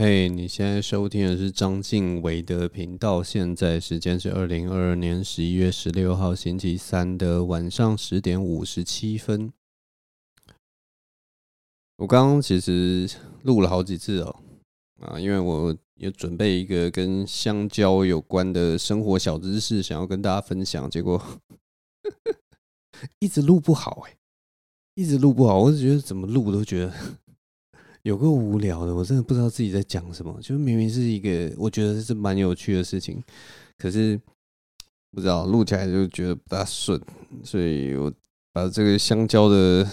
嘿你现在收听的是张晋唯的频道。现在时间是二零二二年十一月十六号星期三的晚上十点五十七分。我刚刚其实录了好几次哦，啊，因为我有准备一个跟香蕉有关的生活小知识，想要跟大家分享，结果 一直录不好哎，一直录不好，我就觉得怎么录都觉得。有个无聊的，我真的不知道自己在讲什么。就明明是一个我觉得是蛮有趣的事情，可是不知道录起来就觉得不大顺，所以我把这个香蕉的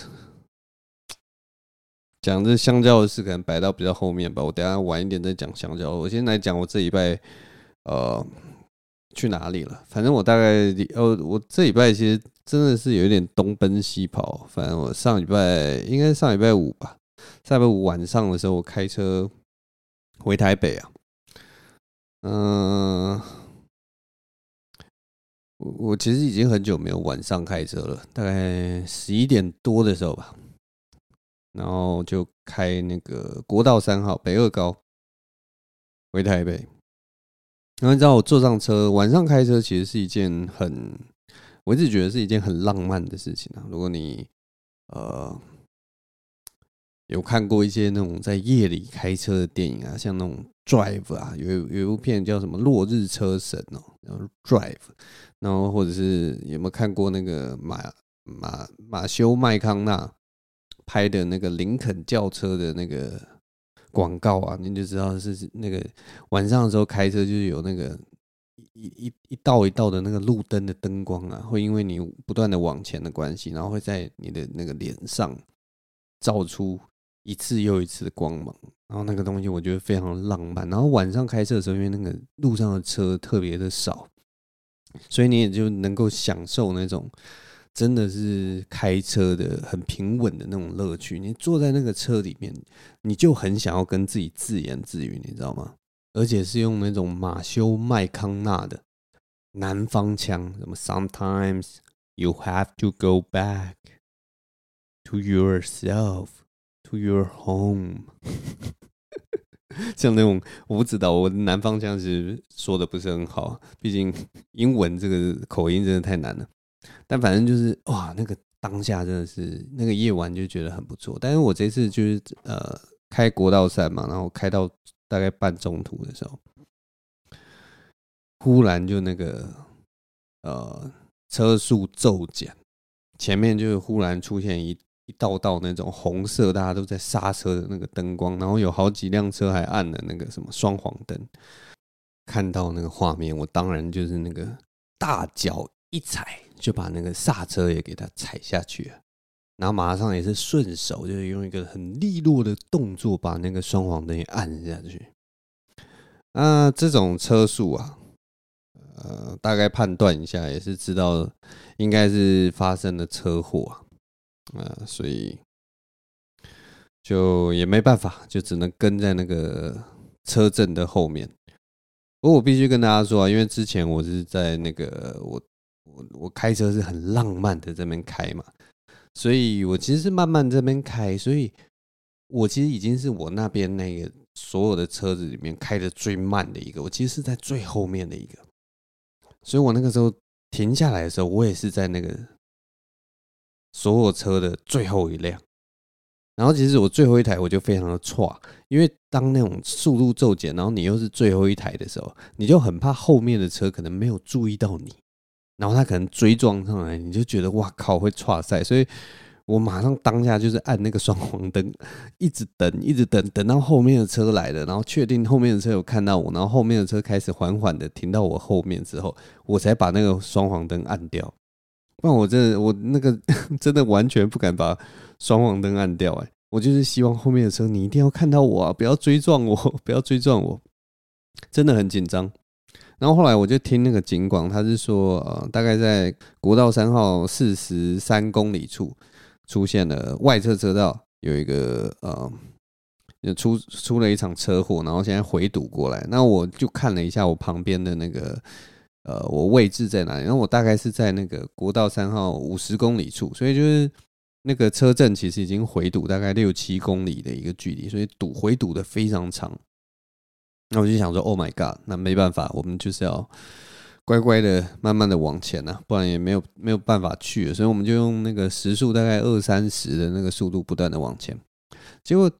讲这香蕉的事可能摆到比较后面吧。我等下晚一点再讲香蕉。我先来讲我这礼拜呃去哪里了。反正我大概呃我这礼拜其实真的是有一点东奔西跑。反正我上礼拜应该上礼拜五吧。上礼拜五晚上的时候，我开车回台北啊。嗯，我我其实已经很久没有晚上开车了，大概十一点多的时候吧。然后就开那个国道三号北二高回台北。然后你知道我坐上车，晚上开车其实是一件很，我一直觉得是一件很浪漫的事情啊。如果你呃。有看过一些那种在夜里开车的电影啊，像那种 Drive 啊，有有一部片叫什么《落日车神》哦，然后 Drive，然后或者是有没有看过那个马马马修麦康纳拍的那个林肯轿车的那个广告啊？你就知道是那个晚上的时候开车就是有那个一一一道一道的那个路灯的灯光啊，会因为你不断的往前的关系，然后会在你的那个脸上照出。一次又一次的光芒，然后那个东西我觉得非常浪漫。然后晚上开车的时候，因为那个路上的车特别的少，所以你也就能够享受那种真的是开车的很平稳的那种乐趣。你坐在那个车里面，你就很想要跟自己自言自语，你知道吗？而且是用那种马修麦康纳的南方腔，什么 Sometimes you have to go back to yourself。To your home，像那种我不知道，我南方腔其实说的不是很好，毕竟英文这个口音真的太难了。但反正就是哇，那个当下真的是那个夜晚就觉得很不错。但是我这次就是呃开国道三嘛，然后开到大概半中途的时候，忽然就那个呃车速骤减，前面就忽然出现一。一道道那种红色，大家都在刹车的那个灯光，然后有好几辆车还按了那个什么双黄灯。看到那个画面，我当然就是那个大脚一踩，就把那个刹车也给它踩下去了，然后马上也是顺手，就是用一个很利落的动作把那个双黄灯也按下去。那这种车速啊，呃，大概判断一下也是知道，应该是发生了车祸啊。啊，所以就也没办法，就只能跟在那个车阵的后面。不过我必须跟大家说啊，因为之前我是在那个我我我开车是很浪漫的这边开嘛，所以我其实是慢慢这边开，所以我其实已经是我那边那个所有的车子里面开的最慢的一个，我其实是在最后面的一个，所以我那个时候停下来的时候，我也是在那个。所有车的最后一辆，然后其实我最后一台我就非常的差，因为当那种速度骤减，然后你又是最后一台的时候，你就很怕后面的车可能没有注意到你，然后他可能追撞上来，你就觉得哇靠会挫赛，所以我马上当下就是按那个双黄灯，一直等，一直等，等到后面的车来了，然后确定后面的车有看到我，然后后面的车开始缓缓的停到我后面之后，我才把那个双黄灯按掉。那我真的，我那个 真的完全不敢把双黄灯按掉哎！我就是希望后面的车你一定要看到我啊，不要追撞我，不要追撞我，真的很紧张。然后后来我就听那个警广，他是说呃，大概在国道三号四十三公里处出现了外侧车道有一个呃，出出了一场车祸，然后现在回堵过来。那我就看了一下我旁边的那个。呃，我位置在哪里？然后我大概是在那个国道三号五十公里处，所以就是那个车阵其实已经回堵大概六七公里的一个距离，所以堵回堵的非常长。那我就想说，Oh my God，那没办法，我们就是要乖乖的、慢慢的往前呐、啊，不然也没有没有办法去。所以我们就用那个时速大概二三十的那个速度，不断的往前。结果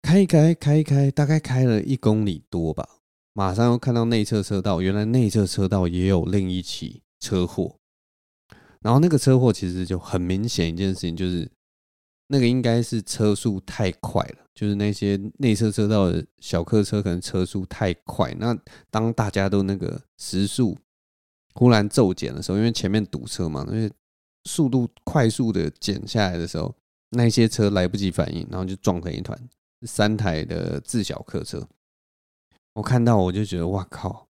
开一开，开一开，大概开了一公里多吧，马上又看到内侧车道，原来内侧车道也有另一起车祸。然后那个车祸其实就很明显一件事情，就是。那个应该是车速太快了，就是那些内侧车道的小客车可能车速太快。那当大家都那个时速忽然骤减的时候，因为前面堵车嘛，那些速度快速的减下来的时候，那些车来不及反应，然后就撞成一团。三台的自小客车，我看到我就觉得哇靠！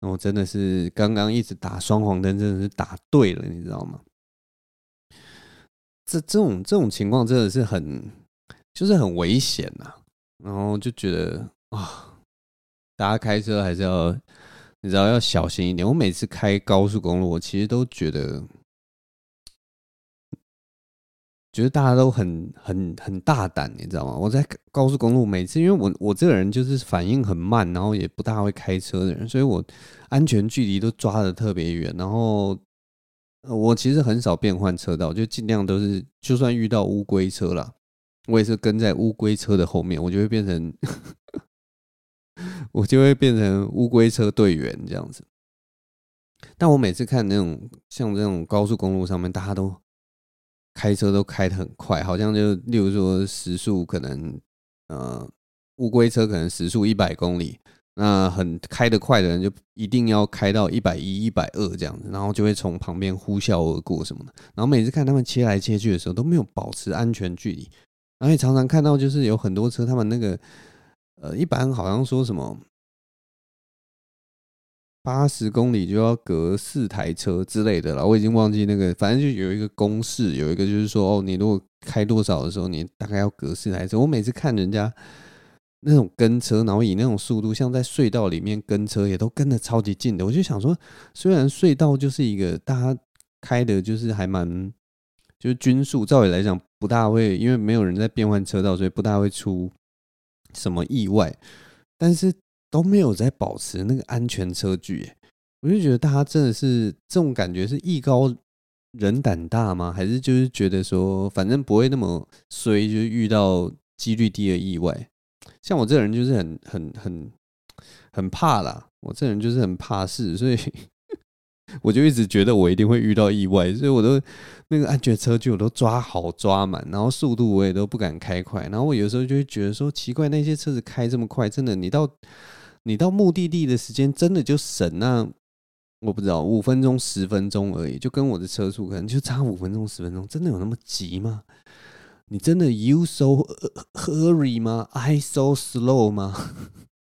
我真的是刚刚一直打双黄灯，真的是打对了，你知道吗？这这种这种情况真的是很，就是很危险呐。然后就觉得啊，大家开车还是要，你知道要小心一点。我每次开高速公路，我其实都觉得，觉得大家都很很很大胆，你知道吗？我在高速公路每次，因为我我这个人就是反应很慢，然后也不大会开车的人，所以我安全距离都抓得特别远，然后。我其实很少变换车道，就尽量都是，就算遇到乌龟车了，我也是跟在乌龟车的后面，我就会变成，我就会变成乌龟车队员这样子。但我每次看那种像这种高速公路上面，大家都开车都开得很快，好像就例如说时速可能，呃，乌龟车可能时速一百公里。那很开得快的人就一定要开到一百一、一百二这样子，然后就会从旁边呼啸而过什么的。然后每次看他们切来切去的时候都没有保持安全距离，而且常常看到就是有很多车，他们那个呃，一般好像说什么八十公里就要隔四台车之类的了，我已经忘记那个，反正就有一个公式，有一个就是说哦，你如果开多少的时候，你大概要隔四台车。我每次看人家。那种跟车，然后以那种速度，像在隧道里面跟车，也都跟得超级近的。我就想说，虽然隧道就是一个大家开的，就是还蛮，就是均速，照理来讲不大会，因为没有人在变换车道，所以不大会出什么意外。但是都没有在保持那个安全车距，我就觉得大家真的是这种感觉是艺高人胆大吗？还是就是觉得说，反正不会那么衰，就是遇到几率低的意外。像我这人就是很很很很怕啦，我这人就是很怕事，所以 我就一直觉得我一定会遇到意外，所以我都那个安全车距我都抓好抓满，然后速度我也都不敢开快，然后我有时候就会觉得说奇怪，那些车子开这么快，真的你到你到目的地的时间真的就省那我不知道五分钟十分钟而已，就跟我的车速可能就差五分钟十分钟，真的有那么急吗？你真的 you so hurry 吗？I so slow 吗？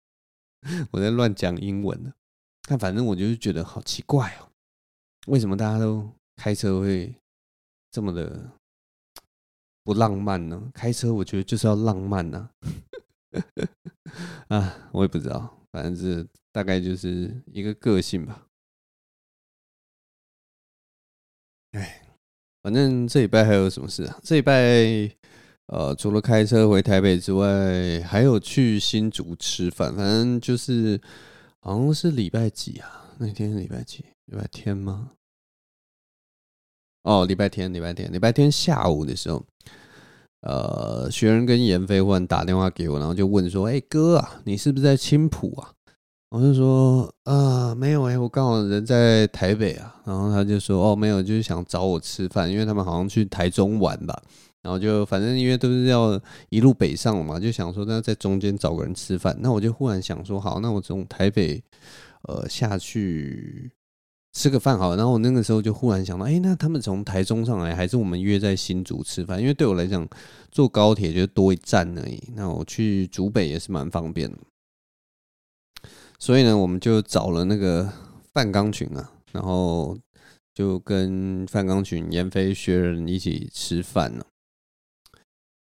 我在乱讲英文呢。但反正我就是觉得好奇怪哦，为什么大家都开车会这么的不浪漫呢？开车我觉得就是要浪漫呐。啊，我也不知道，反正这大概就是一个个性吧。哎。反正这礼拜还有什么事啊？这礼拜，呃，除了开车回台北之外，还有去新竹吃饭。反正就是，好像是礼拜几啊？那天是礼拜几？礼拜天吗？哦，礼拜天，礼拜天，礼拜天下午的时候，呃，学人跟严飞忽然打电话给我，然后就问说：“哎，哥啊，你是不是在青浦啊？”我就说啊，没有哎、我刚好人在台北啊。然后他就说哦，没有，就是想找我吃饭，因为他们好像去台中玩吧。然后就反正因为都是要一路北上了嘛，就想说那在中间找个人吃饭。那我就忽然想说，好，那我从台北呃下去吃个饭好了。然后我那个时候就忽然想到，哎，那他们从台中上来，还是我们约在新竹吃饭？因为对我来讲，坐高铁就多一站而已。那我去竹北也是蛮方便的。所以呢，我们就找了那个范钢群啊，然后就跟范钢群、严飞学人一起吃饭了。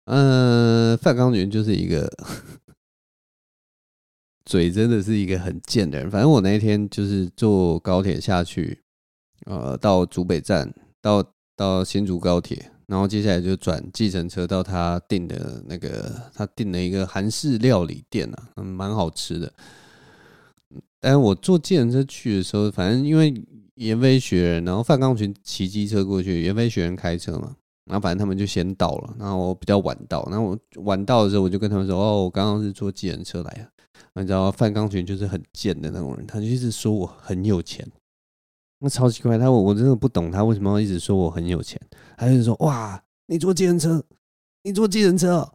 嗯，范钢群就是一个嘴真的是一个很贱的人。反正我那一天就是坐高铁下去，呃，到竹北站，到到新竹高铁，然后接下来就转计程车到他订的那个，他订了一个韩式料理店啊，嗯，蛮好吃的。但我坐计程车去的时候，反正因为严飞学人，然后范钢群骑机车过去，严飞学人开车嘛，然后反正他们就先到了，然后我比较晚到，然后我晚到的时候，我就跟他们说：“哦，我刚刚是坐计程车来的。”你知道范钢群就是很贱的那种人，他就一直说我很有钱，那超奇怪，他我我真的不懂他为什么要一直说我很有钱，他就说：“哇，你坐计程车，你坐计程车，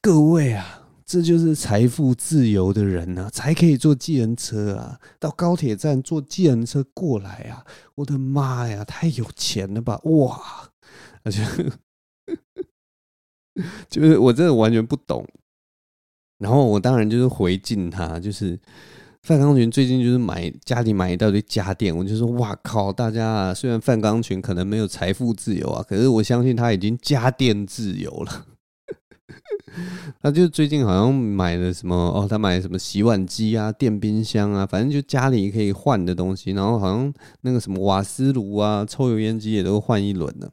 各位啊。”这就是财富自由的人呐、啊，才可以坐计程车啊，到高铁站坐计程车过来啊！我的妈呀，太有钱了吧！哇，而 且 就是我真的完全不懂。然后我当然就是回敬他，就是范钢群最近就是买家里买一大堆家电，我就说哇靠，大家啊，虽然范钢群可能没有财富自由啊，可是我相信他已经家电自由了。他就最近好像买了什么哦，他买什么洗碗机啊、电冰箱啊，反正就家里可以换的东西。然后好像那个什么瓦斯炉啊、抽油烟机也都换一轮了。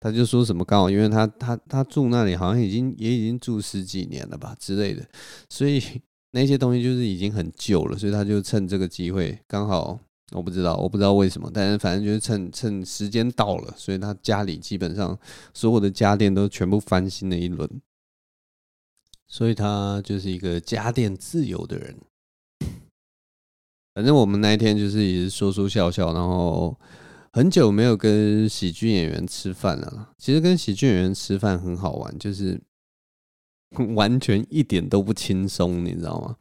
他就说什么刚好，因为他他他住那里好像已经也已经住十几年了吧之类的，所以 那些东西就是已经很旧了，所以他就趁这个机会刚好。我不知道，我不知道为什么，但是反正就是趁趁时间到了，所以他家里基本上所有的家电都全部翻新了一轮，所以他就是一个家电自由的人。反正我们那一天就是也是说说笑笑，然后很久没有跟喜剧演员吃饭了。其实跟喜剧演员吃饭很好玩，就是 完全一点都不轻松，你知道吗？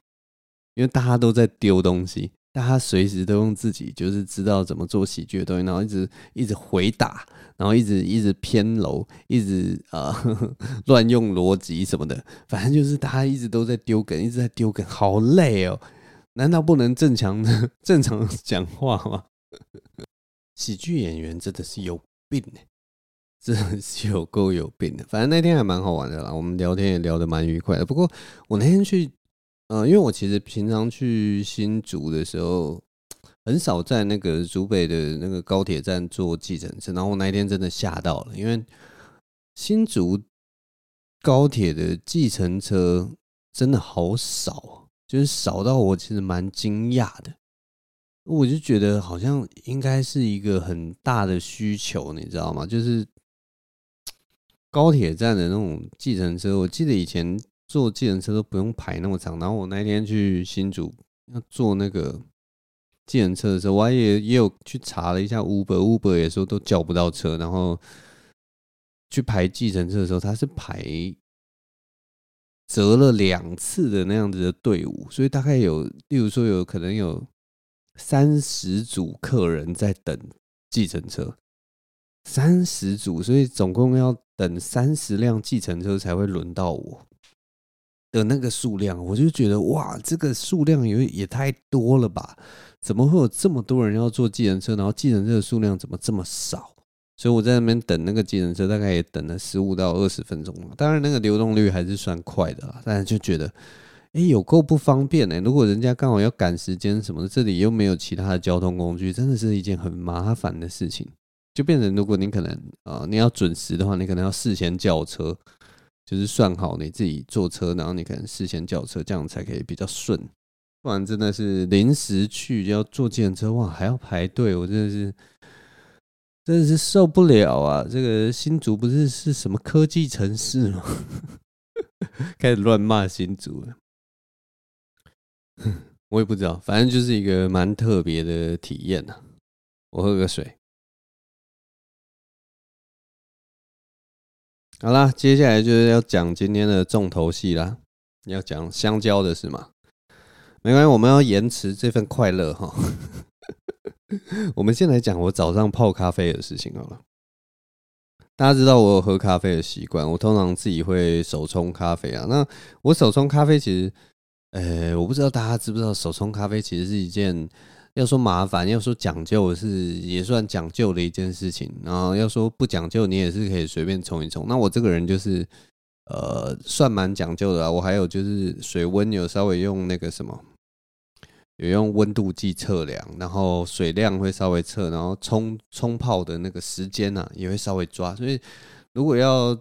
因为大家都在丢东西。大家随时都用自己就是知道怎么做喜剧的东西，然后一直一直回答，然后一直一直偏楼，一直呃 乱用逻辑什么的，反正就是大家一直都在丢梗，一直在丢梗，好累哦！难道不能正常的正常讲话吗？喜剧演员真的是有病呢，真的是有够有病的。反正那天还蛮好玩的啦，我们聊天也聊得蛮愉快的。不过我那天去。嗯，因为我其实平常去新竹的时候，很少在那个竹北的那个高铁站坐计程车，然后我那一天真的吓到了，因为新竹高铁的计程车真的好少，就是少到我其实蛮惊讶的。我就觉得好像应该是一个很大的需求，你知道吗？就是 高铁站的那种计程车，我记得以前。坐计程车都不用排那么长，然后我那天去新竹要坐那个计程车的时候，我还也也有去查了一下 Uber，Uber 也说都叫不到车，然后去排计程车的时候，他是排折了两次的那样子的队伍，所以大概有，例如说有可能有三十组客人在等计程车，三十组，所以总共要等三十辆计程车才会轮到我。的那个数量，我就觉得哇，这个数量也也太多了吧？怎么会有这么多人要坐计程车？然后计程车的数量怎么这么少？所以我在那边等那个计程车，大概也等了十五到二十分钟了。当然，那个流动率还是算快的啦，但是就觉得，哎，有够不方便呢。如果人家刚好要赶时间什么的，这里又没有其他的交通工具，真的是一件很麻烦的事情。就变成，如果你可能啊、你要准时的话，你可能要事先叫车。就是算好你自己坐车，然后你可能事先叫车，这样才可以比较顺。不然真的是临时去要坐计程车，哇，还要排队，我真的是真的是受不了啊！这个新竹不是是什么科技城市吗？开始乱骂新竹了。我也不知道，反正就是一个蛮特别的体验呐。我喝个水。好啦，接下来就是要讲今天的重头戏啦，要讲香蕉的事嘛？没关系，我们要延迟这份快乐哈。我们先来讲我早上泡咖啡的事情好了。大家知道我有喝咖啡的习惯，我通常自己会手冲咖啡啊。那我手冲咖啡其实，呃，我不知道大家知不知道，手冲咖啡其实是一件。要说麻烦，要说讲究是也算讲究的一件事情。然后要说不讲究，你也是可以随便冲一冲。那我这个人就是，呃，算蛮讲究的啊。我还有就是水温有稍微用那个什么，有用温度计测量，然后水量会稍微测，然后冲冲泡的那个时间呢，也会稍微抓。所以如果要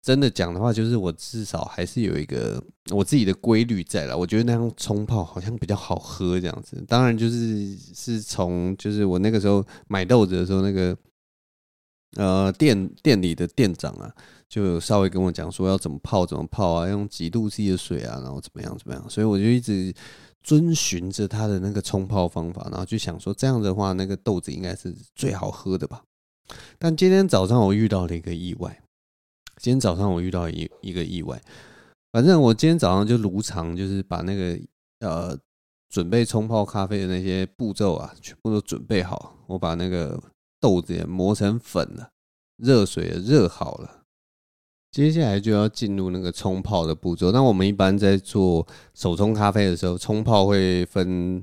真的讲的话，就是我至少还是有一个我自己的规律在了。我觉得那样冲泡好像比较好喝，这样子。当然，就是是从就是我那个时候买豆子的时候，那个呃店店里的店长啊，就稍微跟我讲说要怎么泡，怎么泡啊，用几度 C 的水啊，然后怎么样怎么样。所以我就一直遵循着他的那个冲泡方法，然后就想说这样的话，那个豆子应该是最好喝的吧。但今天早上我遇到了一个意外。今天早上我遇到一一个意外，反正我今天早上就如常，就是把那个呃准备冲泡咖啡的那些步骤啊，全部都准备好。我把那个豆子也磨成粉了，热水也热好了，接下来就要进入那个冲泡的步骤。那我们一般在做手冲咖啡的时候，冲泡会分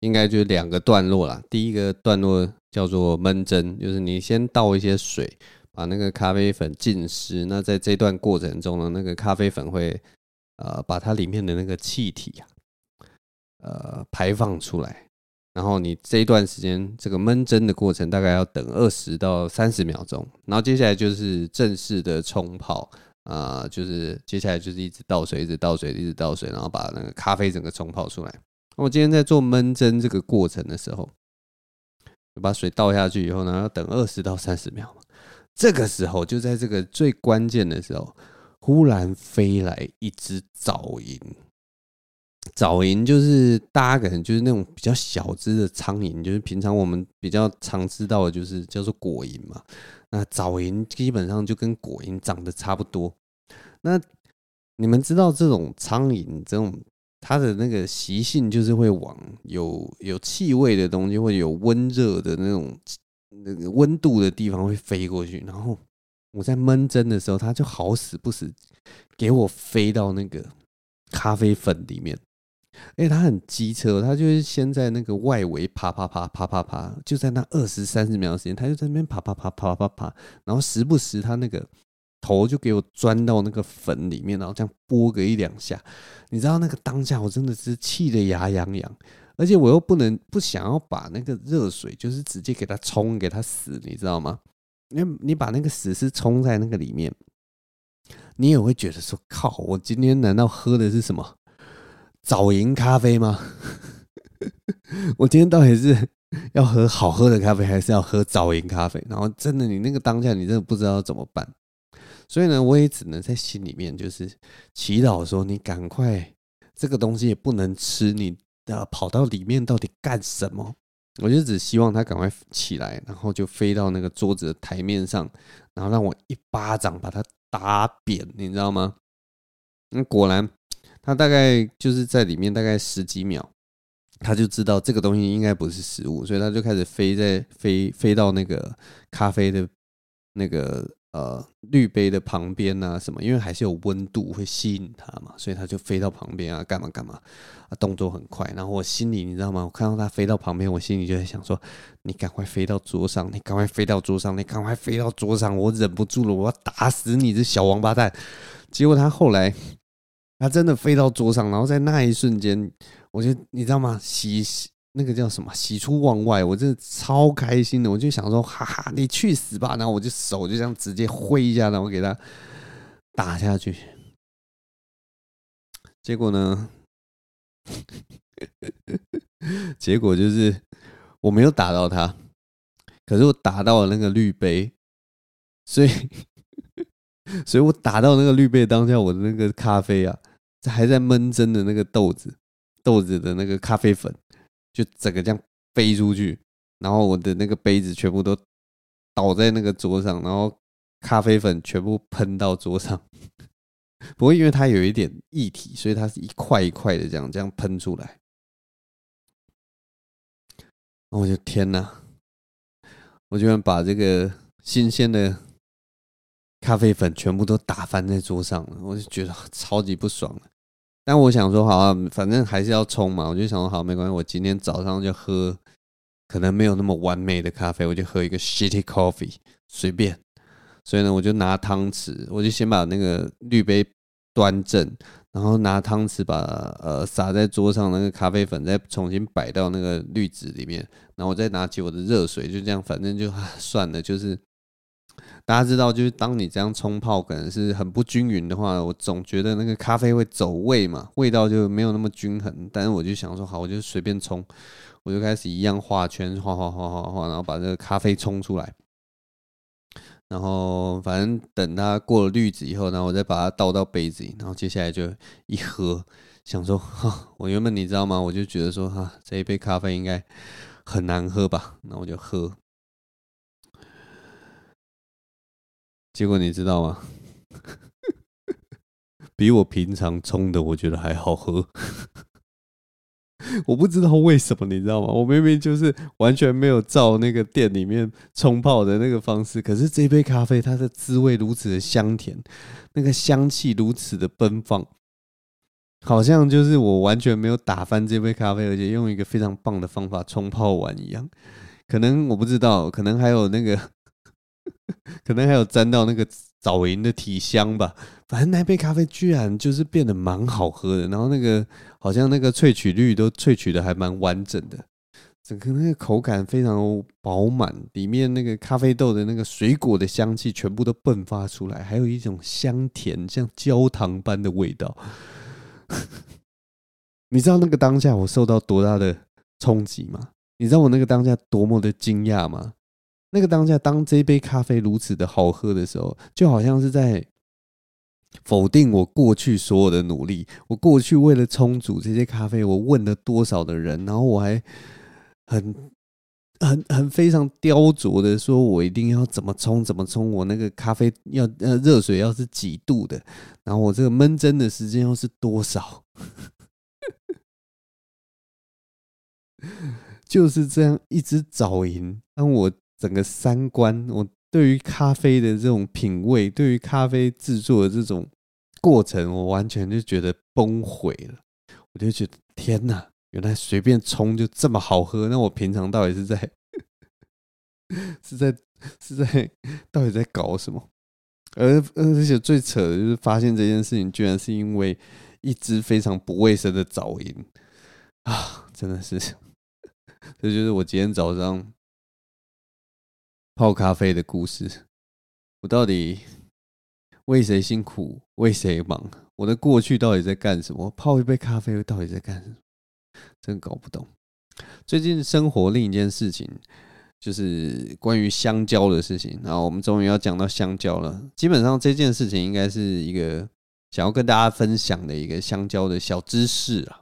应该就两个段落啦。第一个段落叫做闷蒸，就是你先倒一些水。把那个咖啡粉浸湿，那在这段过程中呢，那个咖啡粉会呃把它里面的那个气体啊，呃排放出来，然后你这一段时间这个闷蒸的过程大概要等二十到三十秒钟，然后接下来就是正式的冲泡啊，就是接下来就是一直倒水，一直倒水，一直倒水，然后把那个咖啡整个冲泡出来。我今天在做闷蒸这个过程的时候，把水倒下去以后呢，要等二十到三十秒。这个时候，就在这个最关键的时候，忽然飞来一只早蝇。早蝇就是大家可能就是那种比较小只的苍蝇，就是平常我们比较常知道的，就是叫做果蝇嘛。那早蝇基本上就跟果蝇长得差不多。那你们知道这种苍蝇这种它的那个习性，就是会往有有气味的东西，或者有温热的那种。那个温度的地方会飞过去，然后我在闷蒸的时候，它就好死不死给我飞到那个咖啡粉里面。哎，它很机车，它就是先在那个外围爬爬爬爬爬爬，就在那二十三十秒的时间，它就在那边爬爬爬爬爬爬，然后时不时它那个头就给我钻到那个粉里面，然后这样拨个一两下。你知道那个当下，我真的是气得牙痒痒。而且我又不能不想要把那个热水，就是直接给它冲给它死，你知道吗？因为你把那个死尸冲在那个里面，你也会觉得说：靠，我今天难道喝的是什么早蝇咖啡吗？我今天到底是要喝好喝的咖啡，还是要喝早蝇咖啡？然后真的，你那个当下，你真的不知道怎么办。所以呢，我也只能在心里面就是祈祷说：你赶快，这个东西也不能吃，你。呃，跑到里面到底干什么？我就只希望他赶快起来，然后就飞到那个桌子的台面上，然后让我一巴掌把他打扁，你知道吗？那果然，他大概就是在里面大概十几秒，他就知道这个东西应该不是食物，所以他就开始飞在飞飞到那个咖啡的那个。呃，滤杯的旁边啊，什么？因为还是有温度会吸引它嘛，所以它就飞到旁边啊，干嘛干嘛啊，动作很快。然后我心里，你知道吗？我看到它飞到旁边，我心里就在想说：你赶快飞到桌上，你赶快飞到桌上，你赶快飞到桌上，我忍不住了，我要打死你这小王八蛋！结果他后来，他真的飞到桌上，然后在那一瞬间，我就你知道吗？洗洗。那个叫什么？喜出望外，我真的超开心的。我就想说，哈哈，你去死吧！然后我就手就这样直接挥一下，然后给他打下去。结果呢？结果就是我没有打到他，可是我打到了那个滤杯，所以，所以我打到那个滤杯当下，我的那个咖啡啊，还在闷蒸的那个豆子，豆子的那个咖啡粉。就整个这样飞出去，然后我的那个杯子全部都倒在那个桌上，然后咖啡粉全部喷到桌上。不过因为它有一点液体，所以它是一块一块的这样这样喷出来。我就天哪！我居然把这个新鲜的咖啡粉全部都打翻在桌上了，我就觉得超级不爽。但我想说，好啊，反正还是要冲嘛。我就想说，好，没关系，我今天早上就喝可能没有那么完美的咖啡，我就喝一个 shitty coffee，随便。所以呢，我就拿汤匙，我就先把那个滤杯端正，然后拿汤匙把呃洒在桌上那个咖啡粉再重新摆到那个滤纸里面，然后我再拿起我的热水，就这样，反正就 算了，就是大家知道，就是当你这样冲泡可能是很不均匀的话，我总觉得那个咖啡会走味嘛，味道就没有那么均衡。但是我就想说，好，我就随便冲，我就开始一样画圈，画画画画画，然后把这个咖啡冲出来。然后反正等它过了滤纸以后，然后我再把它倒到杯子里，然后接下来就一喝，想说，哈，我原本你知道吗？我就觉得说，哈，这一杯咖啡应该很难喝吧？那我就喝。结果你知道吗？比我平常冲的，我觉得还好喝。我不知道为什么，你知道吗？我明明就是完全没有照那个店里面冲泡的那个方式，可是这杯咖啡它的滋味如此的香甜，那个香气如此的奔放，好像就是我完全没有打翻这杯咖啡，而且用一个非常棒的方法冲泡完一样。可能我不知道，可能还有那个。可能还有沾到那个枣银的体香吧，反正那杯咖啡居然就是变得蛮好喝的，然后那个好像那个萃取率都萃取的还蛮完整的，整个那个口感非常饱满，里面那个咖啡豆的那个水果的香气全部都迸发出来，还有一种香甜像焦糖般的味道。你知道那个当下我受到多大的冲击吗？你知道我那个当下多么的惊讶吗？那个当下，当这杯咖啡如此的好喝的时候，就好像是在否定我过去所有的努力。我过去为了冲煮这些咖啡，我问了多少的人，然后我还很、很、很非常雕琢的说，我一定要怎么冲，怎么冲。我那个咖啡要呃热水要是几度的，然后我这个闷蒸的时间又是多少，就是这样一直找赢，当我。整个三观，我对于咖啡的这种品味，对于咖啡制作的这种过程，我完全就觉得崩毁了。我就觉得天哪，原来随便冲就这么好喝。那我平常到底是在 是在是在到底在搞什么？而而且最扯的就是发现这件事情，居然是因为一只非常不卫生的早饮啊！真的是，这就是我今天早上。泡咖啡的故事，我到底为谁辛苦为谁忙？我的过去到底在干什么？泡一杯咖啡到底在干什么？真搞不懂。最近生活另一件事情，就是关于香蕉的事情。然后我们终于要讲到香蕉了。基本上这件事情应该是一个想要跟大家分享的一个香蕉的小知识啊。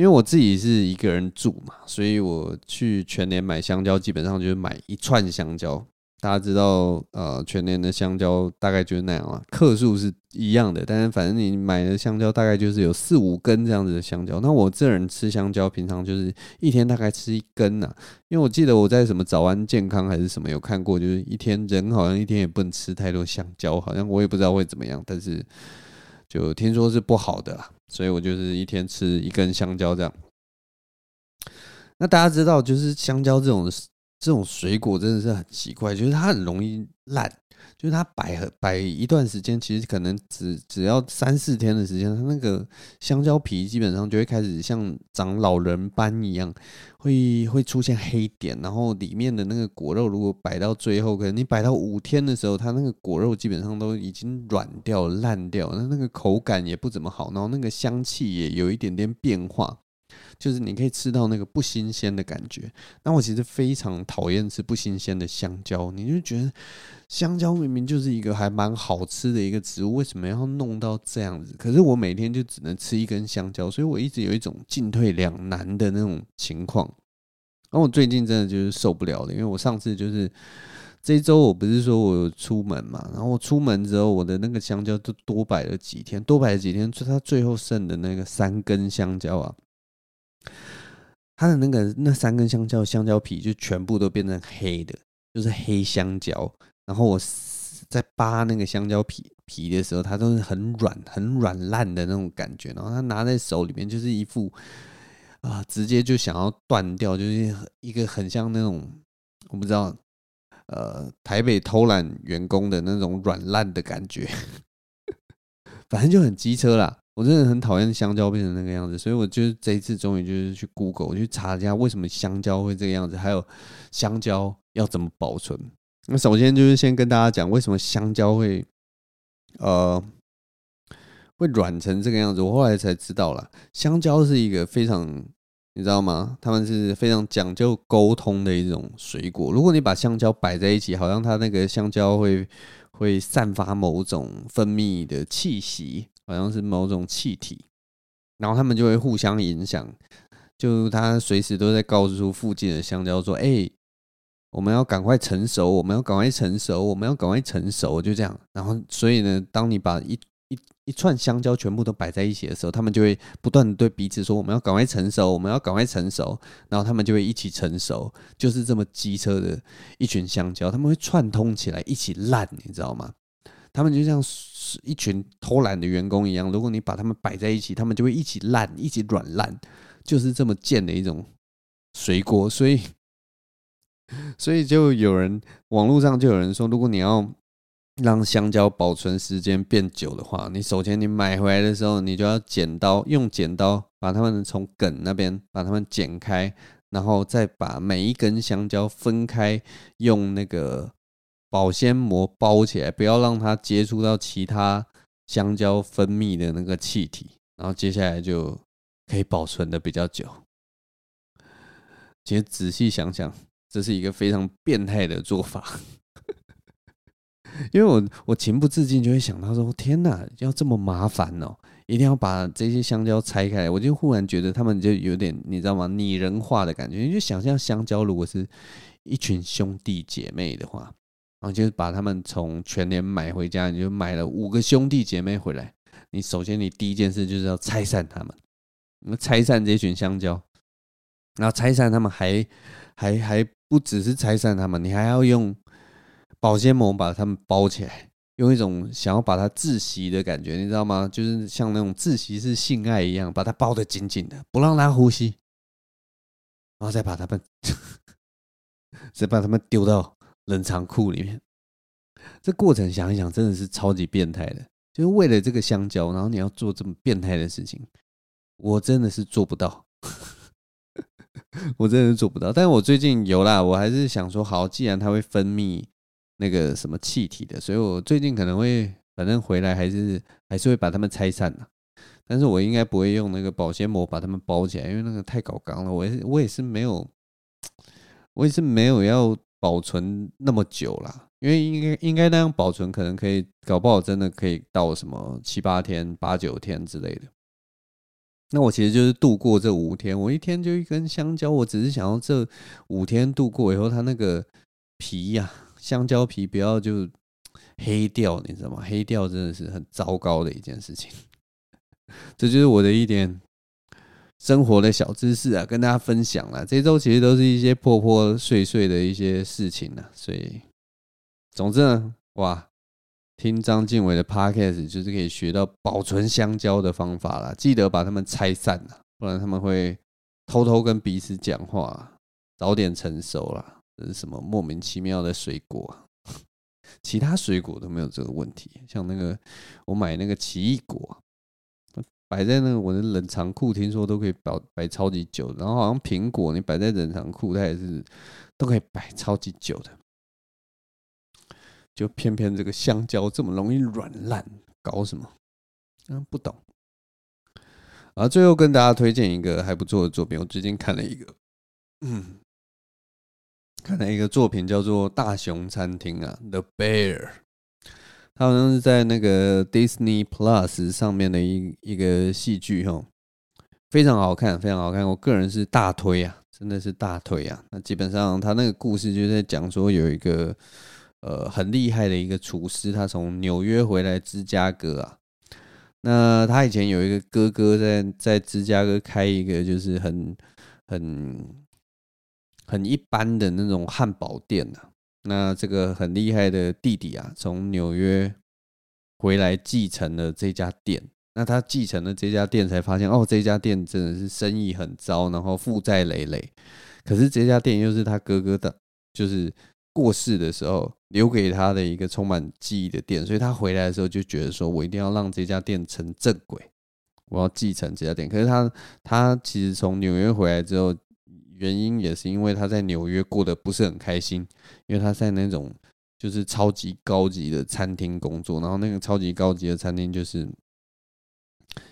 因为我自己是一个人住嘛，所以我去全年买香蕉，基本上就是买一串香蕉。大家知道，呃，全年的香蕉大概就是那样了，克数是一样的，但是反正你买的香蕉大概就是有四五根这样子的香蕉。那我这人吃香蕉，平常就是一天大概吃一根呐，因为我记得我在什么早安健康还是什么有看过，就是一天人好像一天也不能吃太多香蕉，好像我也不知道会怎么样，但是。就听说是不好的啦，所以我就是一天吃一根香蕉这样。那大家知道，就是香蕉这种这种水果真的是很奇怪，就是它很容易烂。就是它摆摆一段时间，其实可能只只要三四天的时间，它那个香蕉皮基本上就会开始像长老人斑一样，会会出现黑点，然后里面的那个果肉如果摆到最后，可能你摆到五天的时候，它那个果肉基本上都已经软掉、烂掉，那那个口感也不怎么好，然后那个香气也有一点点变化。就是你可以吃到那个不新鲜的感觉。那我其实非常讨厌吃不新鲜的香蕉。你就觉得香蕉明明就是一个还蛮好吃的一个植物，为什么要弄到这样子？可是我每天就只能吃一根香蕉，所以我一直有一种进退两难的那种情况。然后我最近真的就是受不了了，因为我上次就是这一周我不是说我出门嘛，然后我出门之后，我的那个香蕉都多摆了几天，多摆了几天，就它最后剩的那个三根香蕉啊。它的那个那三根香蕉香蕉皮就全部都变成黑的，就是黑香蕉。然后我在扒那个香蕉皮皮的时候，它都是很软、很软烂的那种感觉。然后它拿在手里面，就是一副啊，直接就想要断掉，就是一个很像那种我不知道，呃，台北偷懒员工的那种软烂的感觉。反正就很机车啦。我真的很讨厌香蕉变成那个样子，所以我就这一次终于就是去 Google 我去查一下为什么香蕉会这个样子，还有香蕉要怎么保存。那首先就是先跟大家讲，为什么香蕉会呃会软成这个样子。我后来才知道了，香蕉是一个非常你知道吗？他们是非常讲究沟通的一种水果。如果你把香蕉摆在一起，好像它那个香蕉会会散发某种分泌的气息，好像是某种气体，然后他们就会互相影响。就它随时都在告诉附近的香蕉说：“哎、我们要赶快成熟，我们要赶快成熟，我们要赶快成熟。”就这样。然后，所以呢，当你把一一一串香蕉全部都摆在一起的时候，他们就会不断的对彼此说：“我们要赶快成熟，我们要赶快成熟。”然后他们就会一起成熟，就是这么机车的一群香蕉，他们会串通起来一起烂，你知道吗？他们就像一群偷懒的员工一样，如果你把他们摆在一起，他们就会一起烂，一起软烂。就是这么贱的一种水果，所以，所以就有人网络上就有人说，如果你要让香蕉保存时间变久的话，你首先你买回来的时候，你就要剪刀，用剪刀把它们从梗那边把它们剪开，然后再把每一根香蕉分开，用那个保鲜膜包起来，不要让它接触到其他香蕉分泌的那个气体，然后接下来就。可以保存的比较久。其实仔细想想，这是一个非常变态的做法。因为我我情不自禁就会想到说：天哪，要这么麻烦哦！一定要把这些香蕉拆开。我就忽然觉得他们就有点，你知道吗？拟人化的感觉。你就想象香蕉如果是一群兄弟姐妹的话，然后就把他们从全年买回家，你就买了五个兄弟姐妹回来。你首先你第一件事就是要拆散他们。你们拆散这群香蕉，然后拆散他们还还还不只是拆散他们，你还要用保鲜膜把他们包起来，用一种想要把它窒息的感觉，你知道吗？就是像那种窒息式性爱一样，把它包得紧紧的，不让它呼吸，然后再把他们 再把他们丢到冷藏库里面。这过程想一想，真的是超级变态的，就是为了这个香蕉，然后你要做这么变态的事情。我真的是做不到，我真的做不到。但是我最近有啦，我还是想说，好，既然它会分泌那个什么气体的，所以我最近可能会，反正回来还是还是会把它们拆散的。但是我应该不会用那个保鲜膜把它们包起来，因为那个太搞刚了。我也我也是没有，我也是没有要保存那么久啦，因为应该应该那样保存，可能可以搞不好真的可以到什么七八天、八九天之类的。那我其实就是度过这五天，我一天就一根香蕉，我只是想要这五天度过以后，它那个皮呀、香蕉皮不要就黑掉，你知道吗？黑掉真的是很糟糕的一件事情。这就是我的一点生活的小知识啊，跟大家分享了。这周其实都是一些破破碎碎的一些事情呢，所以总之呢，哇。听张晋伟的 podcast 就是可以学到保存香蕉的方法啦，记得把它们拆散了，不然他们会偷偷跟彼此讲话，早点成熟了。这是什么莫名其妙的水果啊？其他水果都没有这个问题，像那个我买那个奇异果，摆在那个我的冷藏库，听说都可以摆摆超级久。然后好像苹果你摆在冷藏库，它也是都可以摆超级久的。就偏偏这个香蕉这么容易软烂，搞什么？嗯，不懂。啊，最后跟大家推荐一个还不错的作品。我最近看了一个，嗯，看了一个作品叫做《大熊餐厅》啊，《The Bear》。它好像是在那个 Disney Plus 上面的一一个戏剧，哈，非常好看，非常好看。我个人是大推啊，真的是大推啊。那基本上他那个故事就在讲说有一个。呃，很厉害的一个厨师，他从纽约回来芝加哥啊。那他以前有一个哥哥在在芝加哥开一个就是很很很一般的那种汉堡店啊。那这个很厉害的弟弟啊，从纽约回来继承了这家店。那他继承了这家店，才发现哦，这家店真的是生意很糟，然后负债累累。可是这家店又是他哥哥的，就是。过世的时候留给他的一个充满记忆的店，所以他回来的时候就觉得说，我一定要让这家店成正轨，我要继承这家店。可是他他其实从纽约回来之后，原因也是因为他在纽约过得不是很开心，因为他在那种就是超级高级的餐厅工作，然后那个超级高级的餐厅就是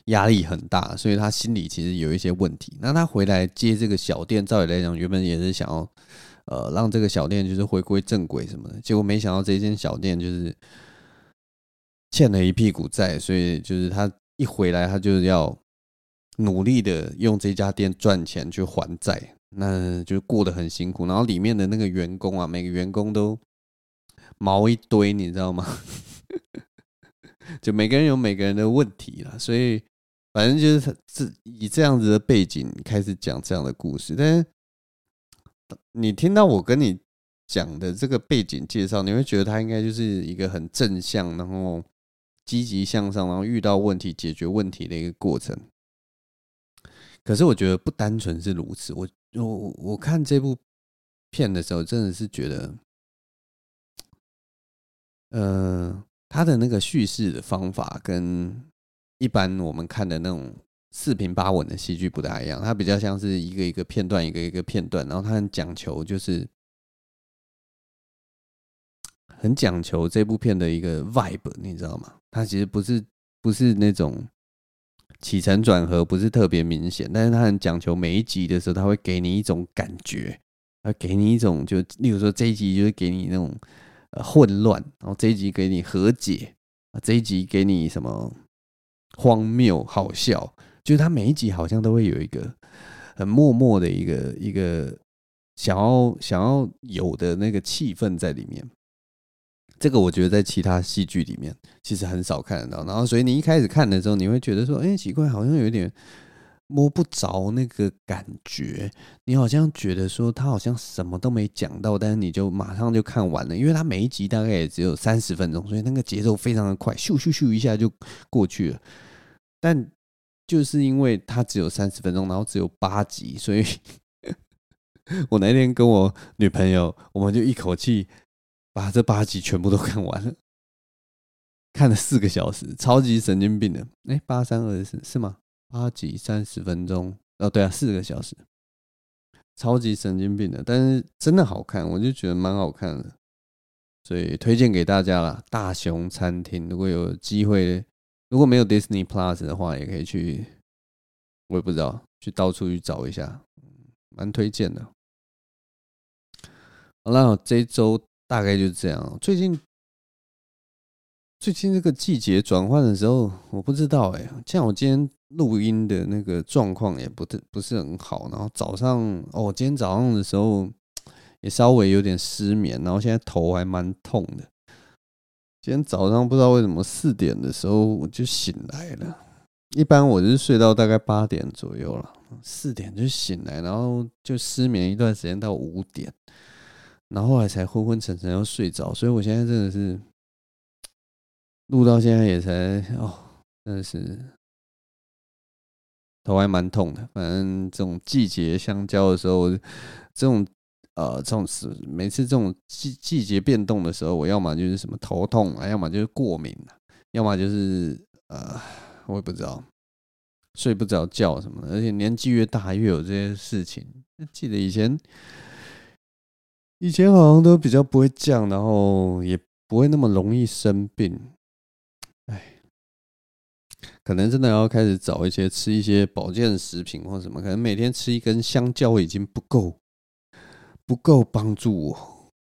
压力很大，所以他心里其实有一些问题。那他回来接这个小店，照理来讲，原本也是想要呃让这个小店就是回归正轨什么的，结果没想到这间小店就是欠了一屁股债，所以就是他一回来，他就是要努力的用这家店赚钱去还债，那就过得很辛苦。然后里面的那个员工啊，每个员工都。毛一堆，你知道吗？就每个人有每个人的问题啦，所以反正就是这以这样子的背景开始讲这样的故事。但是你听到我跟你讲的这个背景介绍，你会觉得他应该就是一个很正向，然后积极向上，然后遇到问题解决问题的一个过程。可是我觉得不单纯是如此。我我我看这部片的时候，真的是觉得。呃，他的那个叙事的方法跟一般我们看的那种四平八稳的戏剧不大一样，它比较像是一个一个片段，一个一个片段，然后它很讲求，就是很讲求这部片的一个 vibe，你知道吗？它其实不是不是那种起承转合，不是特别明显，但是它很讲求每一集的时候，它会给你一种感觉，他给你一种就，例如说这一集就是给你那种。混乱，然后这一集给你和解啊，这一集给你什么荒谬好笑，就是他每一集好像都会有一个很默默的一个一个想要想要有的那个气氛在里面。这个我觉得在其他戏剧里面其实很少看得到。然后，所以你一开始看的时候，你会觉得说，哎，奇怪，好像有点。摸不着那个感觉，你好像觉得说他好像什么都没讲到，但是你就马上就看完了，因为他每一集大概也只有三十分钟，所以那个节奏非常的快，咻咻咻一下就过去了。但就是因为它只有三十分钟，然后只有八集，所以 我那天跟我女朋友，我们就一口气把这八集全部都看完了，看了四个小时，超级神经病的。哎，八三二四是吗？八集三十分钟哦，对啊，四个小时，超级神经病的，但是真的好看，我就觉得蛮好看的，所以推荐给大家啦。大熊餐厅，如果有机会，如果没有 Disney Plus 的话，也可以去，我也不知道，去到处去找一下，蛮推荐的。好了，这一周大概就是这样。最近。最近这个季节转换的时候，我不知道哎、像我今天录音的那个状况也不不是很好，然后早上哦，今天早上的时候也稍微有点失眠，然后现在头还蛮痛的。今天早上不知道为什么四点的时候我就醒来了，一般我是睡到大概八点左右了，四点就醒来，然后就失眠一段时间到五点，然后后来才昏昏沉沉要睡着，所以我现在真的是。录到现在也才哦，真的是头还蛮痛的。反正这种季节相交的时候，这种呃，这种是每次这种季季节变动的时候，我要么就是什么头痛啊，要么就是过敏啊，要么就是呃，我也不知道睡不着觉什么的。而且年纪越大，越有这些事情。记得以前以前好像都比较不会这样，然后也不会那么容易生病。哎可能真的要开始找一些吃一些保健食品或什么，可能每天吃一根香蕉已经不够，不够帮助我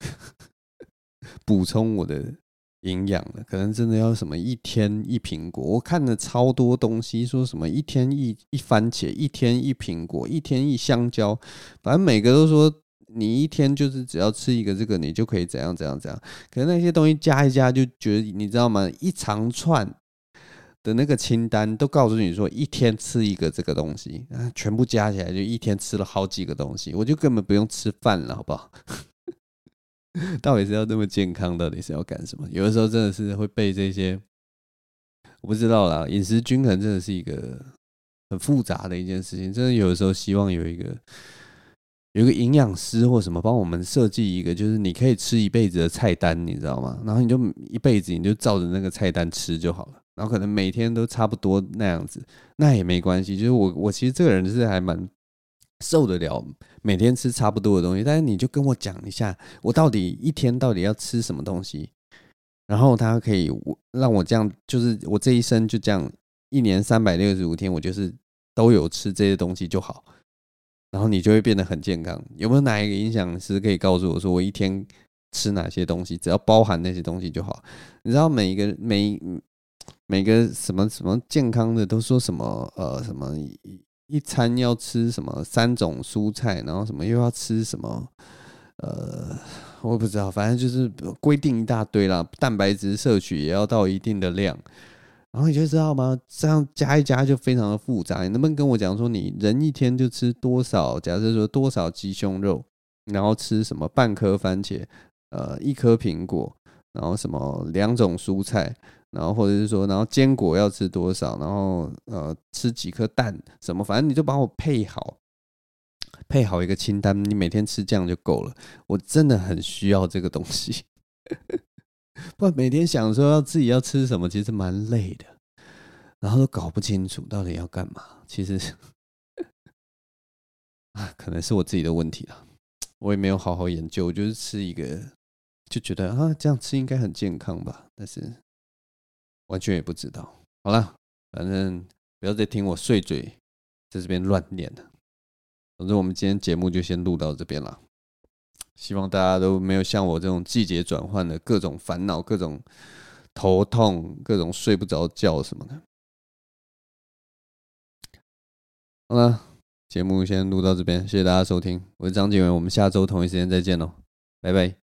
补充我的营养了。可能真的要什么一天一苹果，我看了超多东西，说什么一天一一番茄，一天一苹果，一天一香蕉，反正每个都说你一天就是只要吃一个这个，你就可以怎样怎样怎样。可是那些东西加一加，就觉得你知道吗？一长串。的那个清单都告诉你说，一天吃一个这个东西，啊，全部加起来就一天吃了好几个东西，我就根本不用吃饭了，好不好？到底是要那么健康？到底是要干什么？有的时候真的是会被这些，我不知道啦。饮食均衡真的是一个很复杂的一件事情，真的有的时候希望有一个有个营养师或什么帮我们设计一个，就是你可以吃一辈子的菜单，你知道吗？然后你就一辈子你就照着那个菜单吃就好了。然后可能每天都差不多那样子，那也没关系。就是我，我其实这个人是还蛮受得了每天吃差不多的东西，但是你就跟我讲一下，我到底一天到底要吃什么东西，然后他可以让我这样，就是我这一生就这样，一年三百六十五天，我就是都有吃这些东西就好，然后你就会变得很健康。有没有哪一个营养师可以告诉我说，我一天吃哪些东西，只要包含那些东西就好？你知道每一个每每个什么什么健康的都说什么呃什么。一一餐要吃什么三种蔬菜，然后什么又要吃什么，呃，我不知道，反正就是规定一大堆啦。蛋白质摄取也要到一定的量，然后你就知道吗？这样加一加就非常的复杂。你能不能跟我讲说，你人一天就吃多少？假设说多少鸡胸肉，然后吃什么半颗番茄，呃，一颗苹果，然后什么两种蔬菜？然后或者是说，然后坚果要吃多少？然后呃，吃几颗蛋？什么？反正你就帮我配好，配好一个清单。你每天吃这样就够了。我真的很需要这个东西，不然每天想说要自己要吃什么，其实蛮累的。然后都搞不清楚到底要干嘛。其实 啊，可能是我自己的问题了。我也没有好好研究，我就是吃一个，就觉得啊，这样吃应该很健康吧。但是。完全也不知道。好了，反正不要再听我碎嘴，在这边乱念了。总之，我们今天节目就先录到这边了。希望大家都没有像我这种季节转换的各种烦恼、各种头痛、各种睡不着觉什么的。好了，节目先录到这边，谢谢大家收听，我是张景文，我们下周同一时间再见喽，拜拜。